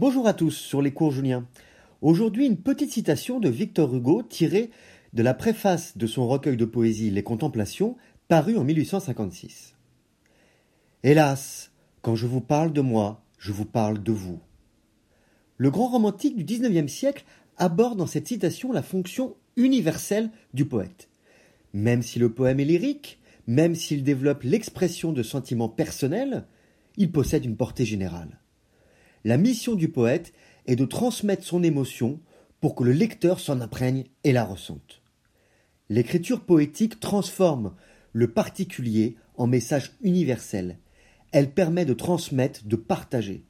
Bonjour à tous sur les cours Julien. Aujourd'hui, une petite citation de Victor Hugo tirée de la préface de son recueil de poésie Les Contemplations, paru en 1856. Hélas, quand je vous parle de moi, je vous parle de vous. Le grand romantique du XIXe siècle aborde dans cette citation la fonction universelle du poète. Même si le poème est lyrique, même s'il développe l'expression de sentiments personnels, il possède une portée générale. La mission du poète est de transmettre son émotion pour que le lecteur s'en imprègne et la ressente. L'écriture poétique transforme le particulier en message universel. Elle permet de transmettre, de partager.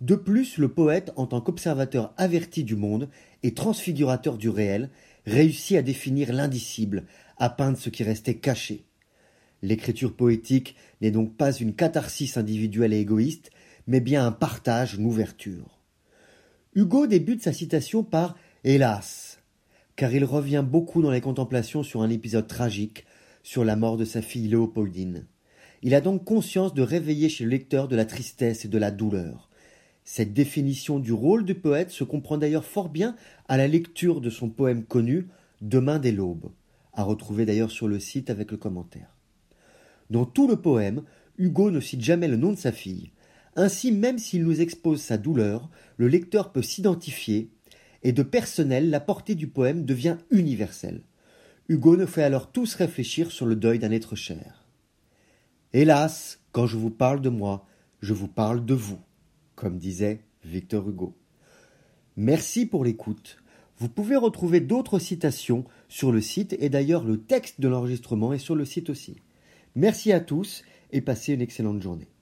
De plus, le poète, en tant qu'observateur averti du monde et transfigurateur du réel, réussit à définir l'indicible, à peindre ce qui restait caché. L'écriture poétique n'est donc pas une catharsis individuelle et égoïste, mais bien un partage, une ouverture. Hugo débute sa citation par Hélas, car il revient beaucoup dans les contemplations sur un épisode tragique, sur la mort de sa fille Léopoldine. Il a donc conscience de réveiller chez le lecteur de la tristesse et de la douleur. Cette définition du rôle du poète se comprend d'ailleurs fort bien à la lecture de son poème connu Demain dès l'aube, à retrouver d'ailleurs sur le site avec le commentaire. Dans tout le poème, Hugo ne cite jamais le nom de sa fille. Ainsi, même s'il nous expose sa douleur, le lecteur peut s'identifier, et de personnel, la portée du poème devient universelle. Hugo nous fait alors tous réfléchir sur le deuil d'un être cher. Hélas, quand je vous parle de moi, je vous parle de vous, comme disait Victor Hugo. Merci pour l'écoute. Vous pouvez retrouver d'autres citations sur le site et d'ailleurs le texte de l'enregistrement est sur le site aussi. Merci à tous et passez une excellente journée.